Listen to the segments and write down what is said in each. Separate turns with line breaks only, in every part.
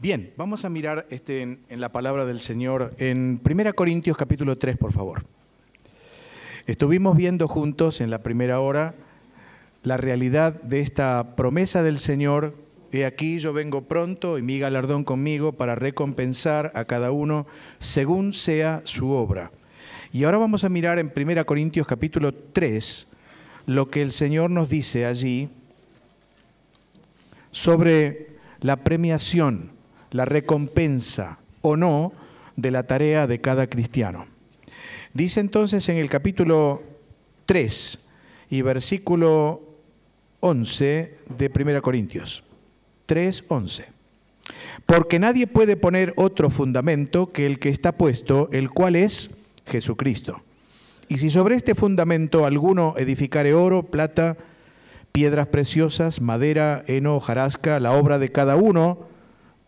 Bien, vamos a mirar este, en, la palabra del Señor en 1 Corintios capítulo 3, por favor. Estuvimos viendo juntos en la primera hora la realidad de esta promesa del Señor. He aquí yo vengo pronto y mi galardón conmigo para recompensar a cada uno según sea su obra. Y ahora vamos a mirar en 1 Corintios capítulo 3 lo que el Señor nos dice allí sobre la premiación la recompensa o no de la tarea de cada cristiano. Dice entonces en el capítulo 3 y versículo 11 de 1 Corintios. 3, 11. Porque nadie puede poner otro fundamento que el que está puesto, el cual es Jesucristo. Y si sobre este fundamento alguno edificare oro, plata, piedras preciosas, madera, heno, jarasca, la obra de cada uno,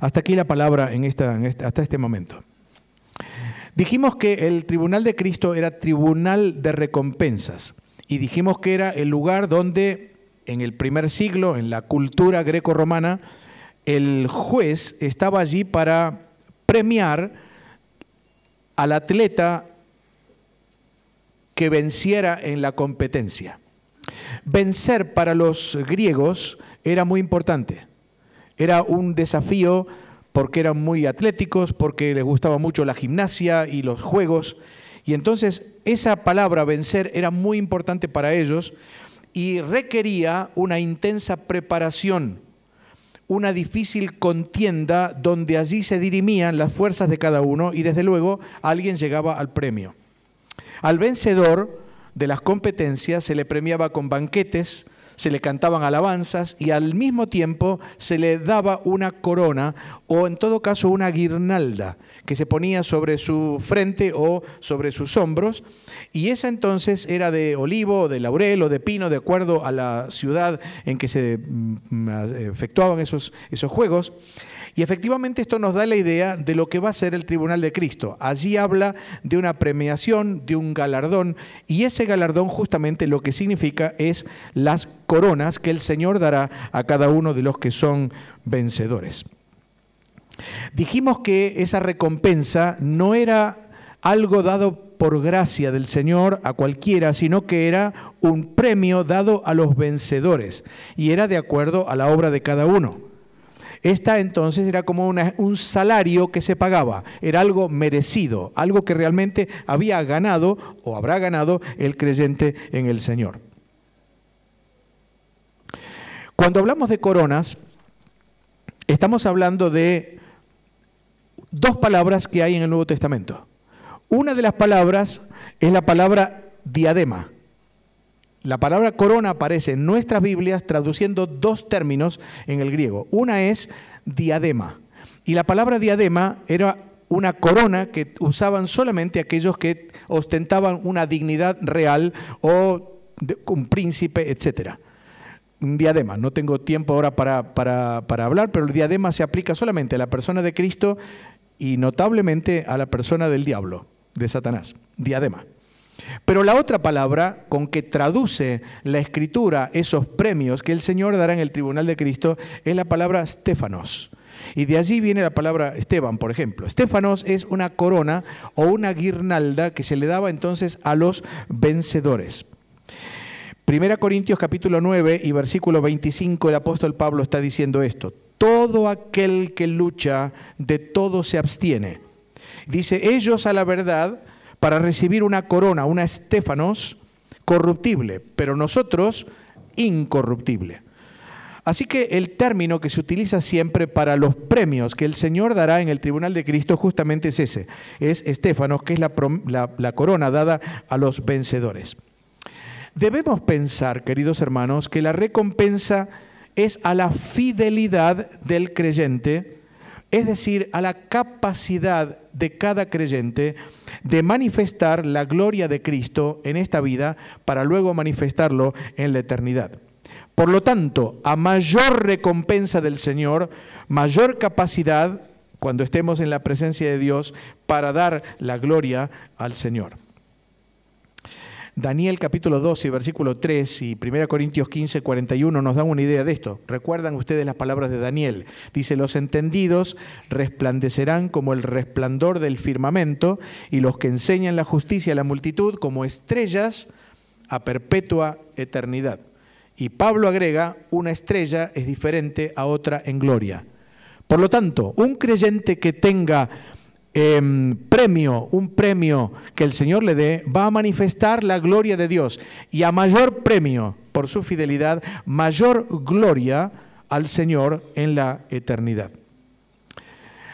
Hasta aquí la palabra en esta, hasta este momento. Dijimos que el tribunal de Cristo era tribunal de recompensas y dijimos que era el lugar donde en el primer siglo, en la cultura greco-romana, el juez estaba allí para premiar al atleta que venciera en la competencia. Vencer para los griegos era muy importante. Era un desafío porque eran muy atléticos, porque les gustaba mucho la gimnasia y los juegos. Y entonces esa palabra vencer era muy importante para ellos y requería una intensa preparación, una difícil contienda donde allí se dirimían las fuerzas de cada uno y desde luego alguien llegaba al premio. Al vencedor de las competencias se le premiaba con banquetes, se le cantaban alabanzas y al mismo tiempo se le daba una corona o en todo caso una guirnalda que se ponía sobre su frente o sobre sus hombros. Y esa entonces era de olivo, de laurel o de pino de acuerdo a la ciudad en que se mm, efectuaban esos, esos juegos y efectivamente esto nos da la idea de lo que va a ser el Tribunal de Cristo. Allí habla de una premiación, de un galardón, y ese galardón justamente lo que significa es las coronas que el Señor dará a cada uno de los que son vencedores. Dijimos que esa recompensa no era algo dado por gracia del Señor a cualquiera, sino que era un premio dado a los vencedores y era de acuerdo a la obra de cada uno. Esta entonces era como un salario que se pagaba, era algo merecido, algo que realmente había ganado o habrá ganado el creyente en el Señor. Cuando hablamos de coronas, estamos hablando de dos palabras que hay en el Nuevo Testamento. Una de las palabras es la palabra diadema. La palabra corona aparece en nuestras Biblias traduciendo dos términos en el griego. Una es diadema. Y la palabra diadema era una corona que usaban solamente aquellos que ostentaban una dignidad real o un príncipe, etc. Un diadema. No tengo tiempo ahora para, para, para hablar, pero el diadema se aplica solamente a la persona de Cristo y notablemente a la persona del diablo, de Satanás. Diadema. Pero la otra palabra con que traduce la escritura esos premios que el Señor dará en el tribunal de Cristo es la palabra Stefanos. Y de allí viene la palabra Esteban, por ejemplo. Estefanos es una corona o una guirnalda que se le daba entonces a los vencedores. Primera Corintios capítulo 9 y versículo 25 el apóstol Pablo está diciendo esto. Todo aquel que lucha de todo se abstiene. Dice, ellos a la verdad para recibir una corona, una estéfanos corruptible, pero nosotros incorruptible. Así que el término que se utiliza siempre para los premios que el Señor dará en el tribunal de Cristo justamente es ese, es estéfanos, que es la, la corona dada a los vencedores. Debemos pensar, queridos hermanos, que la recompensa es a la fidelidad del creyente es decir, a la capacidad de cada creyente de manifestar la gloria de Cristo en esta vida para luego manifestarlo en la eternidad. Por lo tanto, a mayor recompensa del Señor, mayor capacidad cuando estemos en la presencia de Dios para dar la gloria al Señor. Daniel capítulo 12, versículo 3 y 1 Corintios 15, 41 nos dan una idea de esto. Recuerdan ustedes las palabras de Daniel. Dice, los entendidos resplandecerán como el resplandor del firmamento y los que enseñan la justicia a la multitud como estrellas a perpetua eternidad. Y Pablo agrega, una estrella es diferente a otra en gloria. Por lo tanto, un creyente que tenga Em, premio, un premio que el Señor le dé, va a manifestar la gloria de Dios. Y a mayor premio por su fidelidad, mayor gloria al Señor en la eternidad.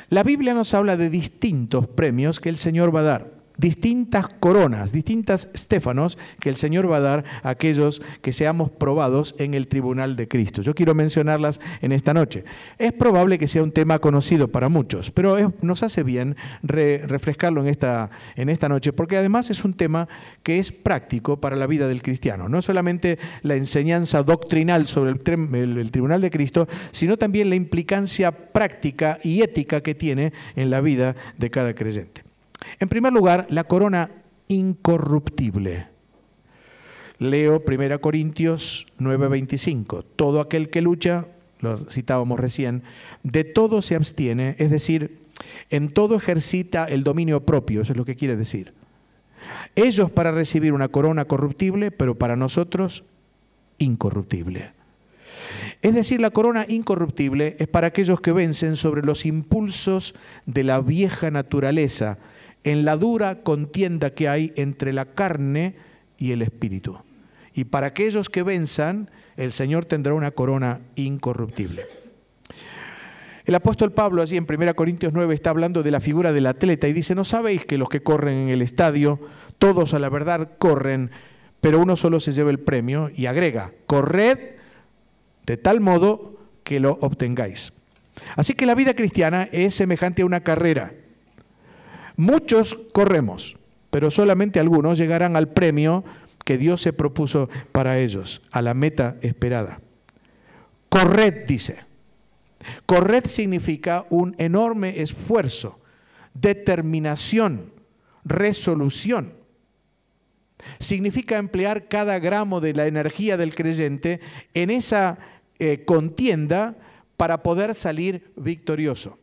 La Biblia nos habla de distintos premios que el Señor va a dar distintas coronas, distintas estéfanos que el Señor va a dar a aquellos que seamos probados en el tribunal de Cristo. Yo quiero mencionarlas en esta noche. Es probable que sea un tema conocido para muchos, pero nos hace bien refrescarlo en esta, en esta noche, porque además es un tema que es práctico para la vida del cristiano. No solamente la enseñanza doctrinal sobre el, el tribunal de Cristo, sino también la implicancia práctica y ética que tiene en la vida de cada creyente. En primer lugar, la corona incorruptible. Leo 1 Corintios 9:25. Todo aquel que lucha, lo citábamos recién, de todo se abstiene, es decir, en todo ejercita el dominio propio, eso es lo que quiere decir. Ellos para recibir una corona corruptible, pero para nosotros incorruptible. Es decir, la corona incorruptible es para aquellos que vencen sobre los impulsos de la vieja naturaleza, en la dura contienda que hay entre la carne y el espíritu. Y para aquellos que venzan, el Señor tendrá una corona incorruptible. El apóstol Pablo allí en 1 Corintios 9 está hablando de la figura del atleta y dice, ¿no sabéis que los que corren en el estadio, todos a la verdad corren, pero uno solo se lleva el premio? Y agrega, corred de tal modo que lo obtengáis. Así que la vida cristiana es semejante a una carrera. Muchos corremos, pero solamente algunos llegarán al premio que Dios se propuso para ellos, a la meta esperada. Corred, dice. Corred significa un enorme esfuerzo, determinación, resolución. Significa emplear cada gramo de la energía del creyente en esa eh, contienda para poder salir victorioso.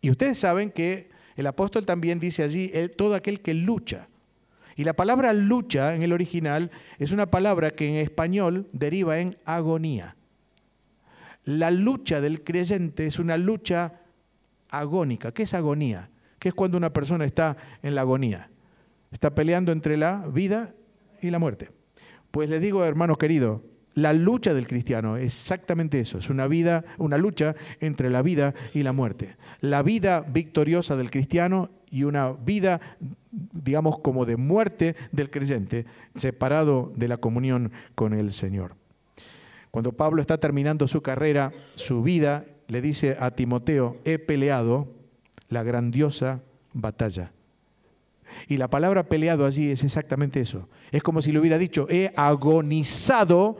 Y ustedes saben que el apóstol también dice allí, todo aquel que lucha. Y la palabra lucha en el original es una palabra que en español deriva en agonía. La lucha del creyente es una lucha agónica. ¿Qué es agonía? ¿Qué es cuando una persona está en la agonía? Está peleando entre la vida y la muerte. Pues les digo, hermanos queridos, la lucha del cristiano exactamente eso, es una vida, una lucha entre la vida y la muerte. La vida victoriosa del cristiano y una vida, digamos, como de muerte del creyente, separado de la comunión con el Señor. Cuando Pablo está terminando su carrera, su vida, le dice a Timoteo, he peleado la grandiosa batalla. Y la palabra peleado allí es exactamente eso. Es como si le hubiera dicho, he agonizado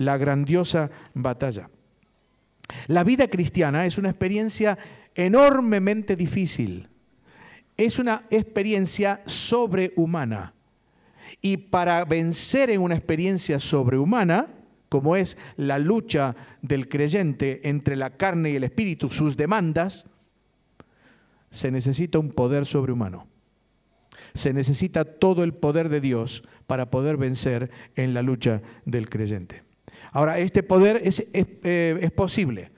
la grandiosa batalla. La vida cristiana es una experiencia enormemente difícil. Es una experiencia sobrehumana. Y para vencer en una experiencia sobrehumana, como es la lucha del creyente entre la carne y el espíritu, sus demandas, se necesita un poder sobrehumano. Se necesita todo el poder de Dios para poder vencer en la lucha del creyente. Ahora, este poder eh, es, posible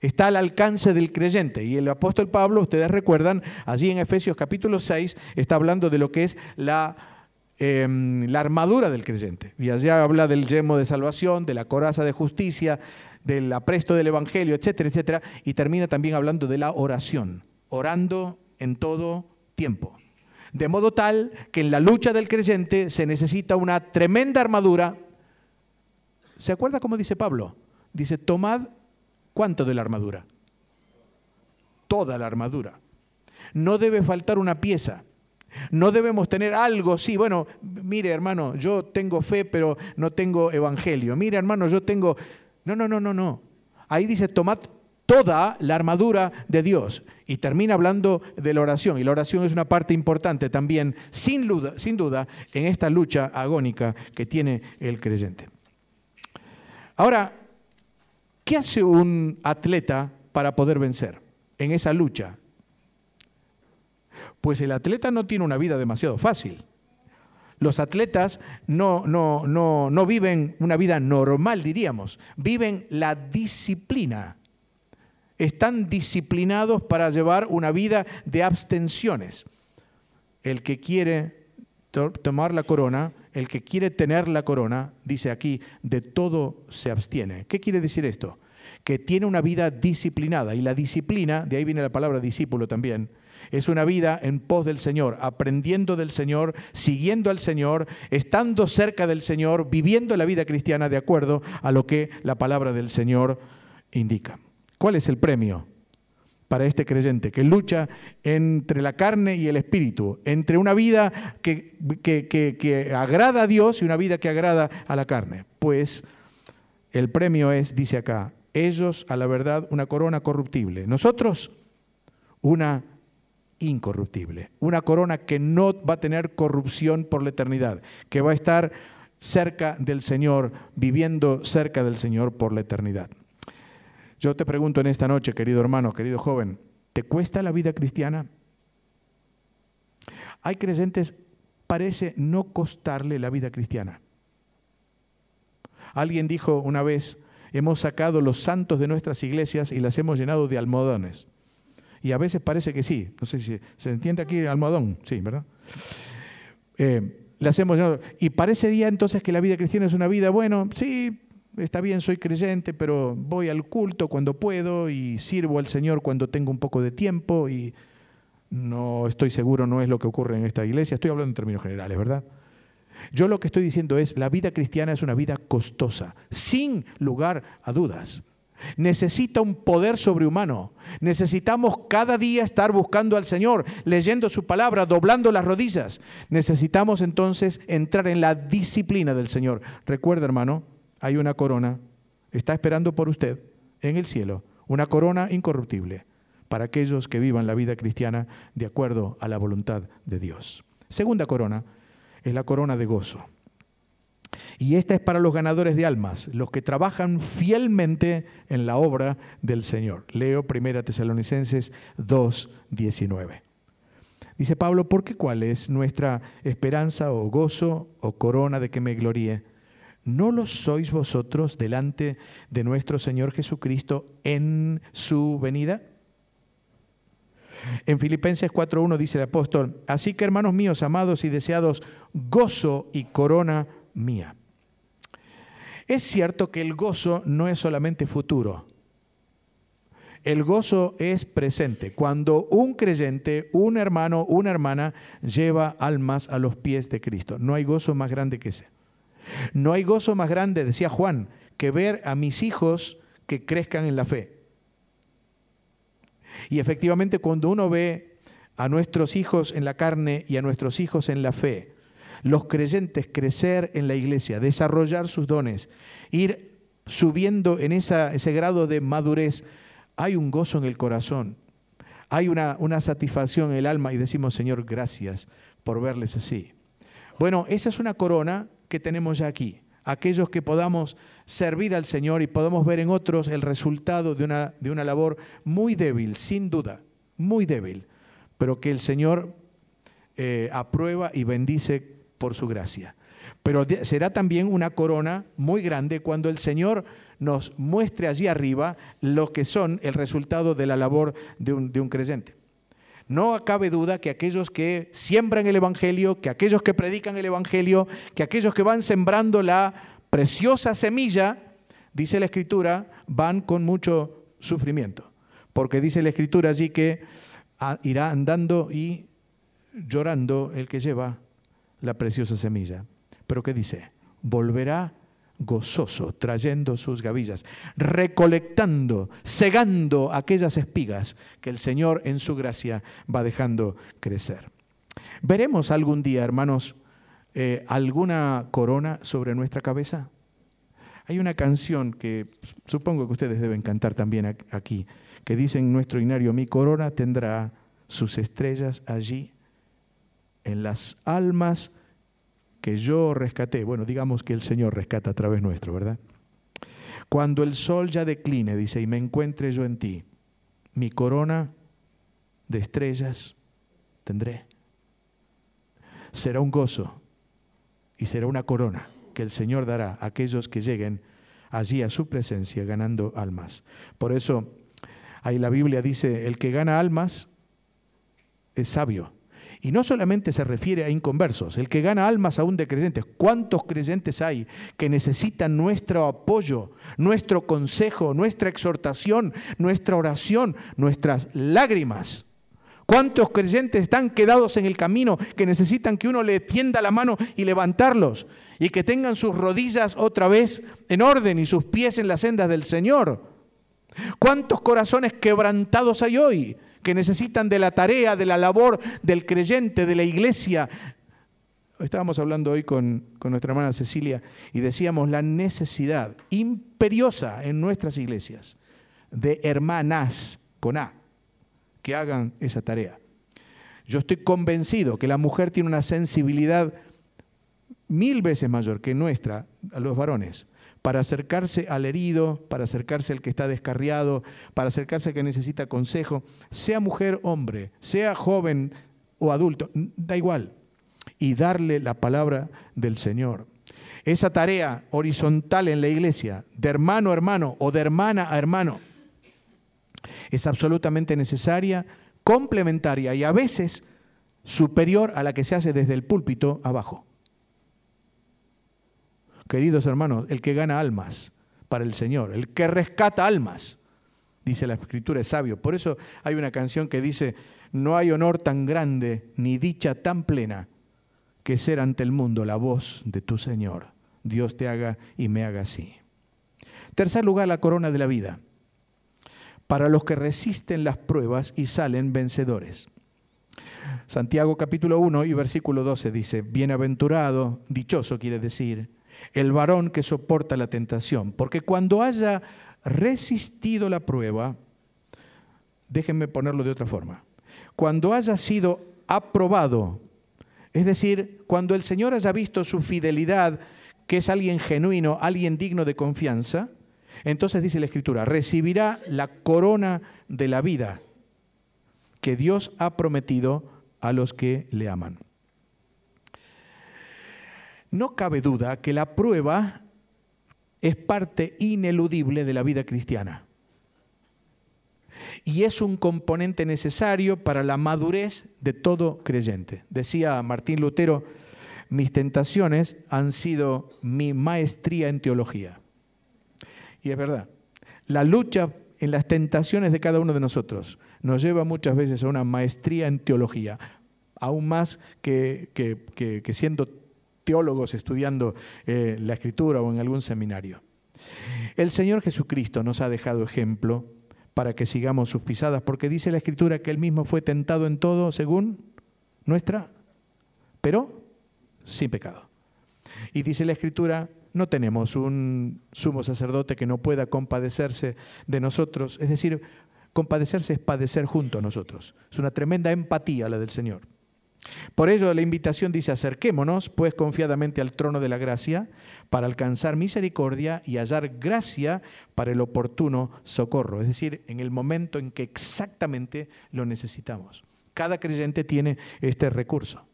está al alcance del creyente. Y el apóstol Pablo, ustedes recuerdan, allí en Efesios capítulo 6, está hablando de lo que es la, em, la armadura del creyente. Y allá habla del yemo de salvación, de la coraza de justicia, del apresto del evangelio, etcétera, etcétera. Y termina también hablando de la oración, orando en todo tiempo. De modo tal que en la lucha del creyente se necesita una tremenda armadura ¿Se acuerda cómo dice Pablo? Dice, tomad cuánto de la armadura. toda la armadura. No debe faltar una pieza. No debemos tener algo, sí, bueno, mire hermano, yo tengo fe, pero no tengo evangelio. Mire hermano, yo tengo... No, no, no, no, no. Ahí dice, tomad toda la armadura de Dios. Y termina hablando de la oración. Y la oración es una parte importante también, sin duda, sin duda, en esta lucha agónica que tiene el creyente. Ahora, ¿qué hace un atleta para poder vencer en esa lucha? Pues el atleta no tiene una vida demasiado fácil. Los atletas no, no, no, no viven una vida normal, diríamos, viven la disciplina. Están disciplinados para llevar una vida de abstenciones. El que quiere tomar la corona, el que quiere tener la corona, dice aquí, de todo se abstiene. ¿Qué quiere decir esto? Que tiene una vida disciplinada. Y la disciplina, de ahí viene la palabra discípulo también, es una vida en pos del Señor, aprendiendo del Señor, siguiendo al Señor, estando cerca del Señor, viviendo la vida cristiana de acuerdo a lo que la palabra del Señor indica. ¿Cuál es el premio para este creyente que lucha entre la carne y el espíritu, entre una vida que, que, agrada a Dios y una vida que agrada a la carne? Pues el premio es, dice acá, ellos a la verdad una corona corruptible, nosotros una incorruptible, una corona que no va a tener corrupción por la eternidad, que va a estar cerca del Señor, viviendo cerca del Señor por la eternidad. Yo te pregunto en esta noche, querido hermano, querido joven, ¿te cuesta la vida cristiana? Hay creyentes, parece no costarle la vida cristiana. Alguien dijo una vez, hemos sacado los santos de nuestras iglesias y las hemos llenado de almohadones. Y a veces parece que sí. No sé si se entiende aquí almohadón. Sí, ¿verdad? Eh, le hacemos, y parecería entonces que la vida cristiana es una vida, bueno, sí, está bien, soy creyente, pero voy al culto cuando puedo y sirvo al Señor cuando tengo un poco de tiempo y no estoy seguro, no es lo que ocurre en esta iglesia. Estoy hablando en términos generales, ¿verdad? Yo lo que estoy diciendo es, la vida cristiana es una vida costosa, sin lugar a dudas necesita un poder sobrehumano. Necesitamos cada día estar buscando al Señor, leyendo su palabra, doblando las rodillas. Necesitamos entonces entrar en la disciplina del Señor. Recuerda, hermano, hay una corona, está esperando por usted en el cielo, una corona incorruptible para aquellos que vivan la vida cristiana de acuerdo a la voluntad de Dios. Segunda corona es la corona de gozo. Y esta es para los ganadores de almas, los que trabajan fielmente en la obra del Señor. Leo 1 Tesalonicenses 2, 19. Dice Pablo, ¿por qué cuál es nuestra esperanza o gozo o corona de que me gloríe? ¿No lo sois vosotros delante de nuestro Señor Jesucristo en su venida? En Filipenses 4.1 dice el apóstol, así que hermanos míos, amados y deseados, gozo y corona mía. Es cierto que el gozo no es solamente futuro. El gozo es presente. Cuando un creyente, un hermano, una hermana lleva almas a los pies de Cristo. No hay gozo más grande que ese. No hay gozo más grande, decía Juan, que ver a mis hijos que crezcan en la fe. Y efectivamente cuando uno ve a nuestros hijos en la carne y a nuestros hijos en la fe, los creyentes crecer en la iglesia, desarrollar sus dones, ir subiendo en ese grado de madurez, hay un gozo en el corazón, hay una, una satisfacción en el alma y decimos, Señor, gracias por verles así. Bueno, esa es una corona que tenemos ya aquí. Aquellos que podamos servir al Señor y podamos ver en otros el resultado de una, de una labor muy débil, sin duda, muy débil, pero que el Señor eh, aprueba y bendice por su gracia. Pero será también una corona muy grande cuando el Señor nos muestre allí arriba lo que son el resultado de la labor de un, de un creyente. No cabe duda que aquellos que siembran el Evangelio, que aquellos que predican el Evangelio, que aquellos que van sembrando la preciosa semilla, dice la Escritura, van con mucho sufrimiento. Porque dice la Escritura allí que ah, irá andando y llorando el que lleva la preciosa semilla. Pero ¿qué dice? Volverá gozoso, trayendo sus gavillas, recolectando, segando aquellas espigas que el Señor en su gracia va dejando crecer. ¿Veremos algún día, hermanos, eh, alguna corona sobre nuestra cabeza? Hay una canción que supongo que ustedes deben cantar también aquí, que dice en nuestro inario, mi corona tendrá sus estrellas allí, en las almas que yo rescaté. Bueno, digamos que el Señor rescata a través nuestro, ¿verdad? Cuando el sol ya decline, dice, y me encuentre yo en ti, mi corona de estrellas tendré. Será un gozo y será una corona que el Señor dará a aquellos que lleguen allí a su presencia ganando almas. Por eso ahí la Biblia dice, el que gana almas es sabio. Y no solamente se refiere a inconversos, el que gana almas aún de creyentes. ¿Cuántos creyentes hay que necesitan nuestro apoyo, nuestro consejo, nuestra exhortación, nuestra oración, nuestras lágrimas? ¿Cuántos creyentes están quedados en el camino que necesitan que uno le tienda la mano y levantarlos? Y que tengan sus rodillas otra vez en orden y sus pies en las sendas del Señor. ¿Cuántos corazones quebrantados hay hoy que necesitan de la tarea, de la labor del creyente, de la iglesia? Estábamos hablando hoy con, nuestra hermana Cecilia y decíamos la necesidad imperiosa en nuestras iglesias de hermanas con A que hagan esa tarea. Yo estoy convencido que la mujer tiene una sensibilidad mil veces mayor que nuestra, a los varones, para acercarse al herido, para acercarse al que está descarriado, para acercarse al que necesita consejo, sea mujer, hombre, sea joven o adulto, da igual, y darle la palabra del Señor. Esa tarea horizontal en la iglesia, de hermano a hermano o de hermana a hermano, es absolutamente necesaria, complementaria y a veces superior a la que se hace desde el púlpito abajo. Queridos hermanos, el que gana almas para el Señor, el que rescata almas, dice la escritura, es sabio. Por eso hay una canción que dice, no hay honor tan grande ni dicha tan plena que ser ante el mundo la voz de tu Señor. Dios te haga y me haga así. Tercer lugar, la corona de la vida para los que resisten las pruebas y salen vencedores. Santiago capítulo 1 y versículo 12 dice, bienaventurado, dichoso quiere decir, el varón que soporta la tentación, porque cuando haya resistido la prueba, déjenme ponerlo de otra forma, cuando haya sido aprobado, es decir, cuando el Señor haya visto su fidelidad, que es alguien genuino, alguien digno de confianza, entonces dice la Escritura, recibirá la corona de la vida que Dios ha prometido a los que le aman. No cabe duda que la prueba es parte ineludible de la vida cristiana y es un componente necesario para la madurez de todo creyente. Decía Martín Lutero, mis tentaciones han sido mi maestría en teología. Y es verdad, la lucha en las tentaciones de cada uno de nosotros nos lleva muchas veces a una maestría en teología, aún más que, siendo teólogos estudiando eh, la escritura o en algún seminario. El Señor Jesucristo nos ha dejado ejemplo para que sigamos sus pisadas, porque dice la escritura que Él mismo fue tentado en todo según nuestra, pero sin pecado. Y dice la escritura no tenemos un sumo sacerdote que no pueda compadecerse de nosotros. Es decir, compadecerse es padecer junto a nosotros. Es una tremenda empatía la del Señor. Por ello la invitación dice, acerquémonos pues confiadamente al trono de la gracia para alcanzar misericordia y hallar gracia para el oportuno socorro, es decir, en el momento en que exactamente lo necesitamos. Cada creyente tiene este recurso.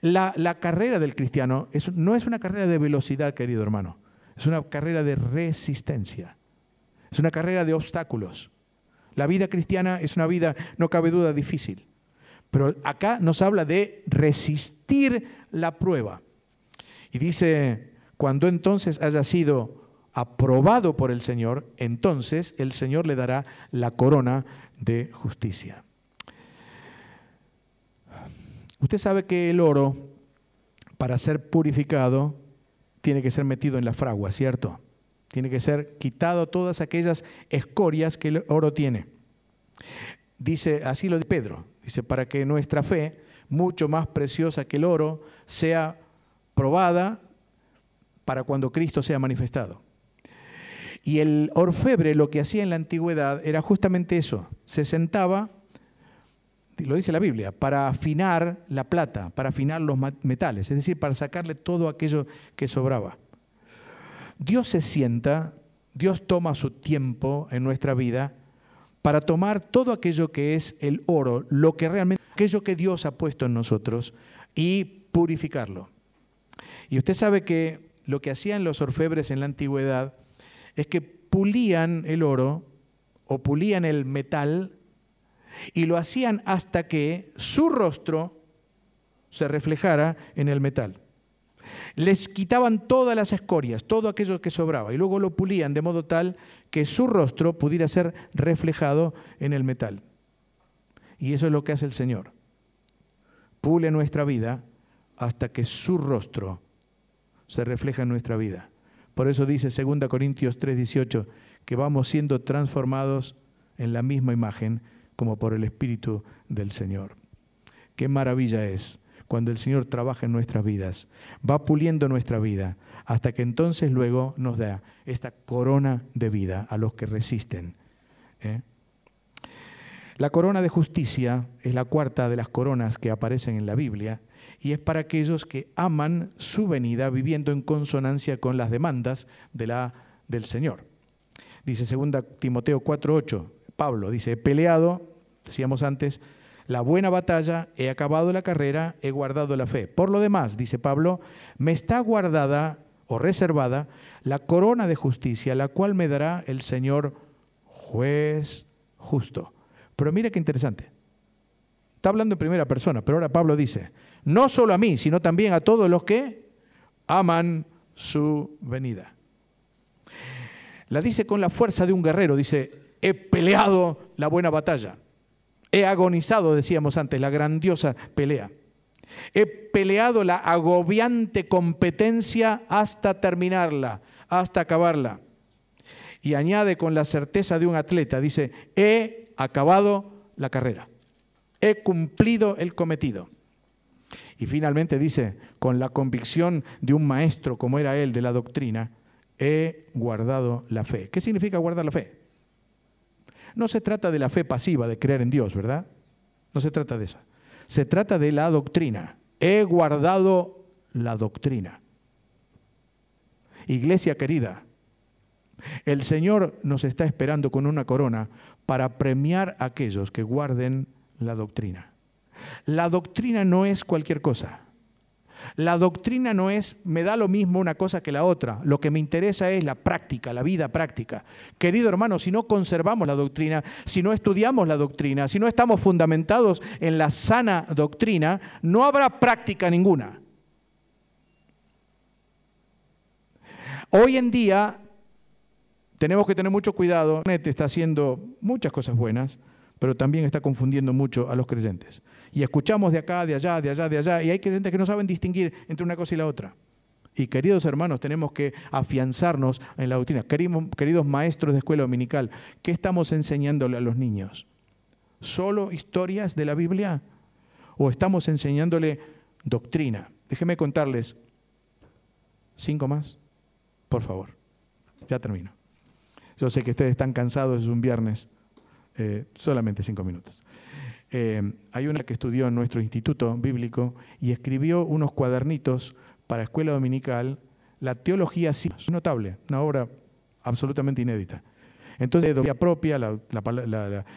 La, carrera del cristiano no es una carrera de velocidad, querido hermano, es una carrera de resistencia, es una carrera de obstáculos. La vida cristiana es una vida, no cabe duda, difícil. Pero acá nos habla de resistir la prueba. Y dice, cuando entonces haya sido aprobado por el Señor, entonces el Señor le dará la corona de justicia. Usted sabe que el oro, para ser purificado, tiene que ser metido en la fragua, ¿cierto? Tiene que ser quitado todas aquellas escorias que el oro tiene. Dice, así lo dice Pedro, dice, para que nuestra fe, mucho más preciosa que el oro, sea probada para cuando Cristo sea manifestado. Y el orfebre lo que hacía en la antigüedad era justamente eso, se sentaba, lo dice la Biblia, para afinar la plata, para afinar los metales, es decir, para sacarle todo aquello que sobraba. Dios se sienta, Dios toma su tiempo en nuestra vida para tomar todo aquello que es el oro, lo que realmente, aquello que Dios ha puesto en nosotros y purificarlo. Y usted sabe que lo que hacían los orfebres en la antigüedad es que pulían el oro o pulían el metal y lo hacían hasta que su rostro se reflejara en el metal. Les quitaban todas las escorias, todo aquello que sobraba, y luego lo pulían de modo tal que su rostro pudiera ser reflejado en el metal. Y eso es lo que hace el Señor. Pule nuestra vida hasta que su rostro se refleja en nuestra vida. Por eso dice 2 Corintios 3:18 que vamos siendo transformados en la misma imagen como por el Espíritu del Señor. Qué maravilla es cuando el Señor trabaja en nuestras vidas, va puliendo nuestra vida, hasta que entonces luego nos da esta corona de vida a los que resisten. ¿eh? La corona de justicia es la cuarta de las coronas que aparecen en la Biblia y es para aquellos que aman su venida viviendo en consonancia con las demandas de la, del Señor. Dice 2 Timoteo 4:8, Pablo dice, he peleado, decíamos antes, la buena batalla, he acabado la carrera, he guardado la fe. Por lo demás, dice Pablo, me está guardada reservada la corona de justicia, la cual me dará el Señor juez justo. Pero mire qué interesante. Está hablando en primera persona, pero ahora Pablo dice, no solo a mí, sino también a todos los que aman su venida. La dice con la fuerza de un guerrero, dice, he peleado la buena batalla, he agonizado, decíamos antes, la grandiosa pelea. He peleado la agobiante competencia hasta terminarla, hasta acabarla. Y añade con la certeza de un atleta, dice, he acabado la carrera, he cumplido el cometido. Y finalmente dice, con la convicción de un maestro como era él de la doctrina, he guardado la fe. ¿Qué significa guardar la fe? No se trata de la fe pasiva, de creer en Dios, ¿verdad? No se trata de eso. Se trata de la doctrina. He guardado la doctrina. Iglesia querida, el Señor nos está esperando con una corona para premiar a aquellos que guarden la doctrina. La doctrina no es cualquier cosa. La doctrina no es, me da lo mismo una cosa que la otra. Lo que me interesa es la práctica, la vida práctica. Querido hermano, si no conservamos la doctrina, si no estudiamos la doctrina, si no estamos fundamentados en la sana doctrina, no habrá práctica ninguna. Hoy en día tenemos que tener mucho cuidado. Internet está haciendo muchas cosas buenas, pero también está confundiendo mucho a los creyentes y escuchamos de acá, de allá, de allá, de allá, y hay gente que no saben distinguir entre una cosa y la otra. Y queridos hermanos, tenemos que afianzarnos en la doctrina. Queridos, maestros de escuela dominical, ¿qué estamos enseñándole a los niños? ¿Solo historias de la Biblia? ¿O estamos enseñándole doctrina? Déjenme contarles cinco más, por favor. Ya termino. Yo sé que ustedes están cansados, es un viernes, eh, solamente cinco minutos. Eh, hay una que estudió en nuestro instituto bíblico y escribió unos cuadernitos para escuela dominical, la teología es notable, una obra absolutamente inédita. Entonces, teología propia, la,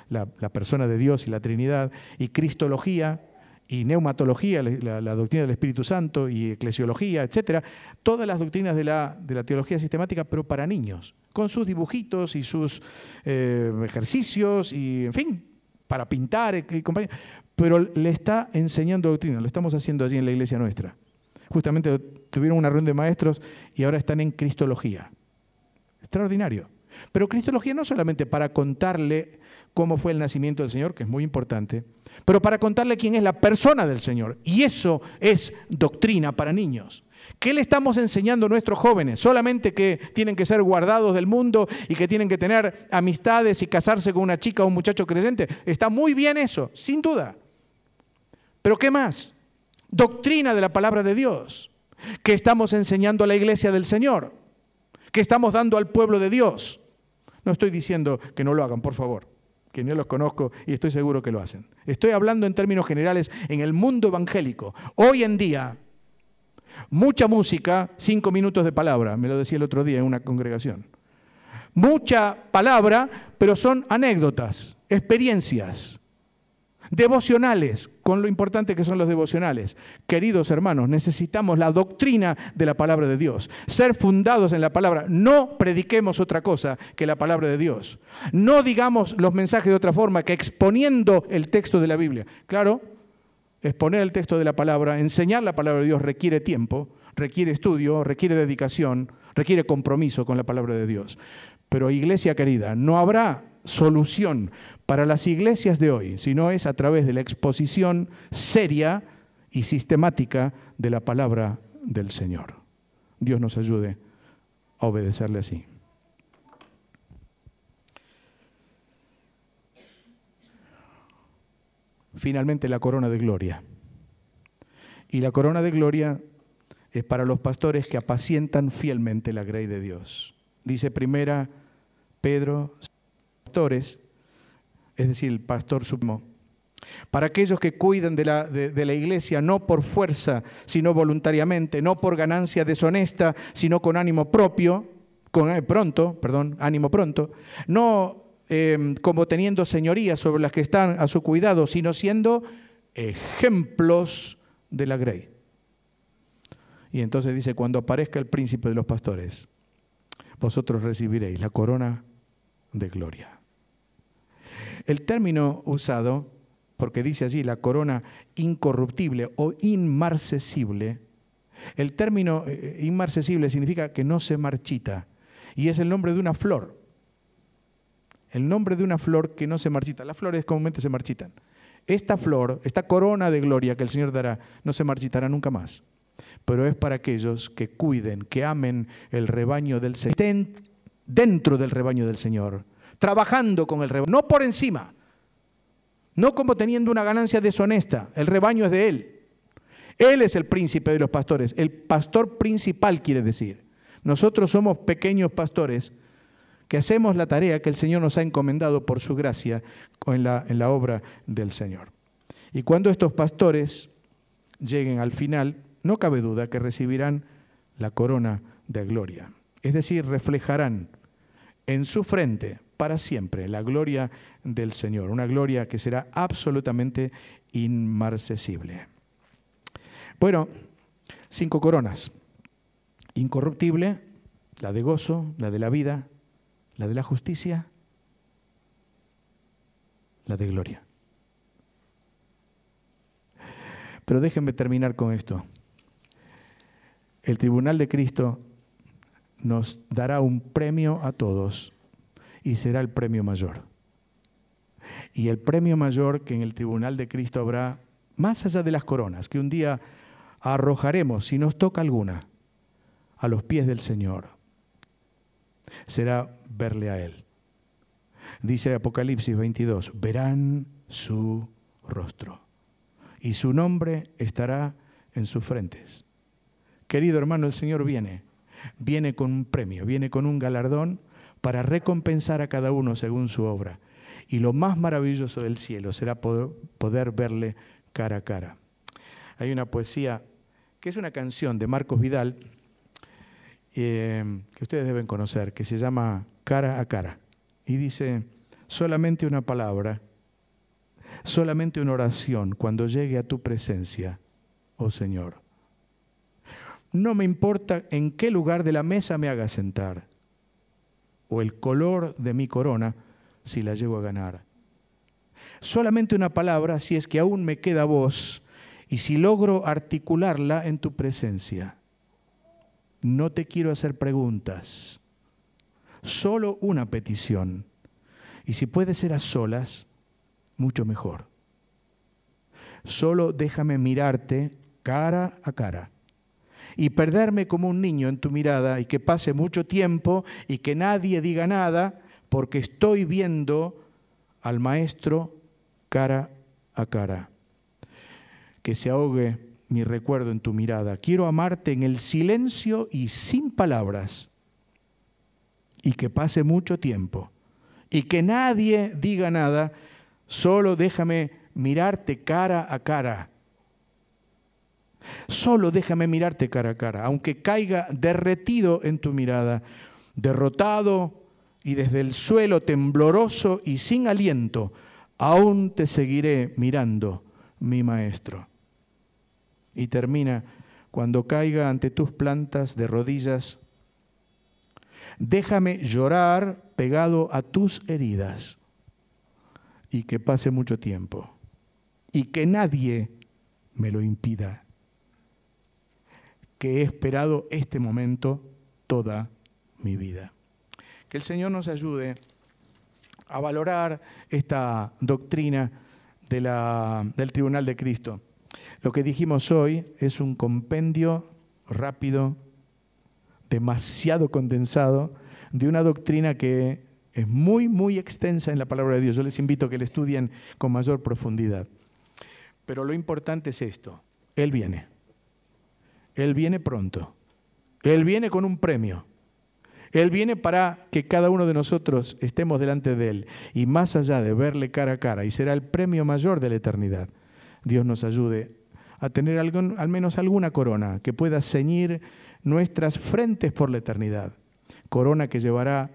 la, persona de Dios y la Trinidad, y cristología, y neumatología, la, doctrina del Espíritu Santo, y eclesiología, etcétera, todas las doctrinas de la, teología sistemática, pero para niños, con sus dibujitos y sus eh, ejercicios, y en fin, para pintar y compañía, pero le está enseñando doctrina, lo estamos haciendo allí en la iglesia nuestra. Justamente tuvieron una reunión de maestros y ahora están en Cristología. Extraordinario. Pero Cristología no solamente para contarle cómo fue el nacimiento del Señor, que es muy importante, pero para contarle quién es la persona del Señor. Y eso es doctrina para niños. ¿Qué le estamos enseñando a nuestros jóvenes? ¿Solamente que tienen que ser guardados del mundo y que tienen que tener amistades y casarse con una chica o un muchacho creyente? Está muy bien eso, sin duda. Pero ¿qué más? Doctrina de la palabra de Dios. ¿Qué estamos enseñando a la iglesia del Señor? ¿Qué estamos dando al pueblo de Dios? No estoy diciendo que no lo hagan, por favor, que no los conozco y estoy seguro que lo hacen. Estoy hablando en términos generales en el mundo evangélico. Hoy en día, mucha música, cinco minutos de palabra, me lo decía el otro día en una congregación. Mucha palabra, pero son anécdotas, experiencias, devocionales, con lo importante que son los devocionales. Queridos hermanos, necesitamos la doctrina de la palabra de Dios, ser fundados en la palabra. No prediquemos otra cosa que la palabra de Dios. No digamos los mensajes de otra forma que exponiendo el texto de la Biblia. Claro, exponer el texto de la palabra, enseñar la palabra de Dios requiere tiempo, requiere estudio, requiere dedicación, requiere compromiso con la palabra de Dios. Pero iglesia querida, no habrá solución para las iglesias de hoy, si no es a través de la exposición seria y sistemática de la palabra del Señor. Dios nos ayude a obedecerle así. Finalmente la corona de gloria. Y la corona de gloria es para los pastores que apacientan fielmente la grey de Dios. Dice primera Pedro, pastores es decir, el pastor supremo. Para aquellos que cuidan de la, de, la, iglesia no por fuerza, sino voluntariamente, no por ganancia deshonesta, sino con ánimo propio, con eh, pronto, perdón, ánimo pronto, no em, como teniendo señoría sobre las que están a su cuidado, sino siendo ejemplos de la grey. Y entonces dice, cuando aparezca el príncipe de los pastores, vosotros recibiréis la corona de gloria. El término usado, porque dice así, la corona incorruptible o inmarcesible, el término eh, inmarcesible significa que no se marchita y es el nombre de una flor. El nombre de una flor que no se marchita. Las flores comúnmente se marchitan. Esta flor, esta corona de gloria que el Señor dará, no se marchitará nunca más. Pero es para aquellos que cuiden, que amen el rebaño del Señor, estén dentro del rebaño del Señor trabajando con el rebaño, no por encima, no como teniendo una ganancia deshonesta, el rebaño es de Él. Él es el príncipe de los pastores, el pastor principal quiere decir. Nosotros somos pequeños pastores que hacemos la tarea que el Señor nos ha encomendado por su gracia en la, en la obra del Señor. Y cuando estos pastores lleguen al final, no cabe duda que recibirán la corona de gloria. Es decir, reflejarán en su frente para siempre la gloria del Señor, una gloria que será absolutamente inmarcesible. Bueno, cinco coronas. Incorruptible, la de gozo, la de la vida, la de la justicia, la de gloria. Pero déjenme terminar con esto. El tribunal de Cristo nos dará un premio a todos y será el premio mayor. Y el premio mayor que en el tribunal de Cristo habrá, más allá de las coronas, que un día arrojaremos, si nos toca alguna, a los pies del Señor, será verle a Él. Dice Apocalipsis 22, verán su rostro y su nombre estará en sus frentes. Querido hermano, el Señor viene, viene con un premio, viene con un galardón para recompensar a cada uno según su obra. Y lo más maravilloso del cielo será poder, verle cara a cara. Hay una poesía que es una canción de Marcos Vidal eh, que ustedes deben conocer, que se llama Cara a Cara. Y dice, solamente una palabra, solamente una oración cuando llegue a tu presencia, oh Señor. No me importa en qué lugar de la mesa me haga sentar o el color de mi corona si la llego a ganar. Solamente una palabra si es que aún me queda voz y si logro articularla en tu presencia. No te quiero hacer preguntas, solo una petición. Y si puede ser a solas, mucho mejor. Solo déjame mirarte cara a cara y perderme como un niño en tu mirada y que pase mucho tiempo y que nadie diga nada porque estoy viendo al Maestro cara a cara. Que se ahogue mi recuerdo en tu mirada. Quiero amarte en el silencio y sin palabras. Y que pase mucho tiempo. Y que nadie diga nada. Solo déjame mirarte cara a cara. Solo déjame mirarte cara a cara, aunque caiga derretido en tu mirada, derrotado y desde el suelo tembloroso y sin aliento, aún te seguiré mirando, mi maestro. Y termina, cuando caiga ante tus plantas de rodillas, déjame llorar pegado a tus heridas y que pase mucho tiempo y que nadie me lo impida, que he esperado este momento toda mi vida. Que el Señor nos ayude a valorar esta doctrina de la, del Tribunal de Cristo. Lo que dijimos hoy es un compendio rápido, demasiado condensado, de una doctrina que es muy, muy extensa en la palabra de Dios. Yo les invito a que la estudien con mayor profundidad. Pero lo importante es esto, Él viene. Él viene pronto. Él viene con un premio. Él viene para que cada uno de nosotros estemos delante de Él. Y más allá de verle cara a cara, y será el premio mayor de la eternidad, Dios nos ayude a tener al menos alguna corona que pueda ceñir nuestras frentes por la eternidad. Corona que llevará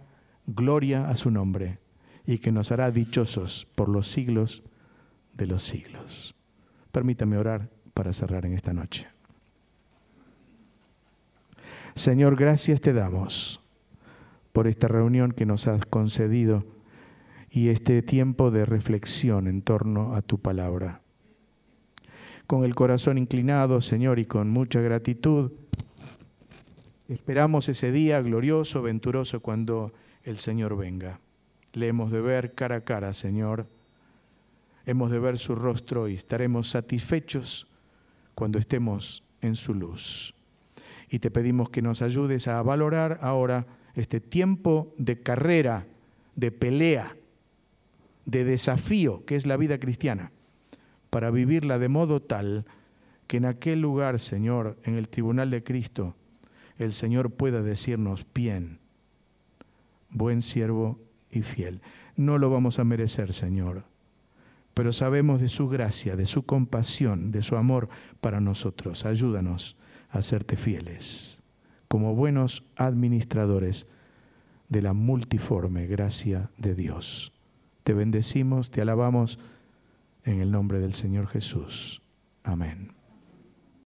gloria a su nombre y que nos hará dichosos por los siglos de los siglos. Permítame orar para cerrar en esta noche. Señor, gracias te damos por esta reunión que nos has concedido y este tiempo de reflexión en torno a tu palabra. Con el corazón inclinado, Señor, y con mucha gratitud, esperamos ese día glorioso, venturoso, cuando el Señor venga. Le hemos de ver cara a cara, Señor. Hemos de ver su rostro y estaremos satisfechos cuando estemos en su luz. Y te pedimos que nos ayudes a valorar ahora este tiempo de carrera, de pelea, de desafío que es la vida cristiana, para vivirla de modo tal que en aquel lugar, Señor, en el tribunal de Cristo, el Señor pueda decirnos, bien, buen siervo y fiel. No lo vamos a merecer, Señor, pero sabemos de su gracia, de su compasión, de su amor para nosotros. Ayúdanos a serte fieles, como buenos administradores de la multiforme gracia de Dios. Te bendecimos, te alabamos en el nombre del Señor Jesús. Amén.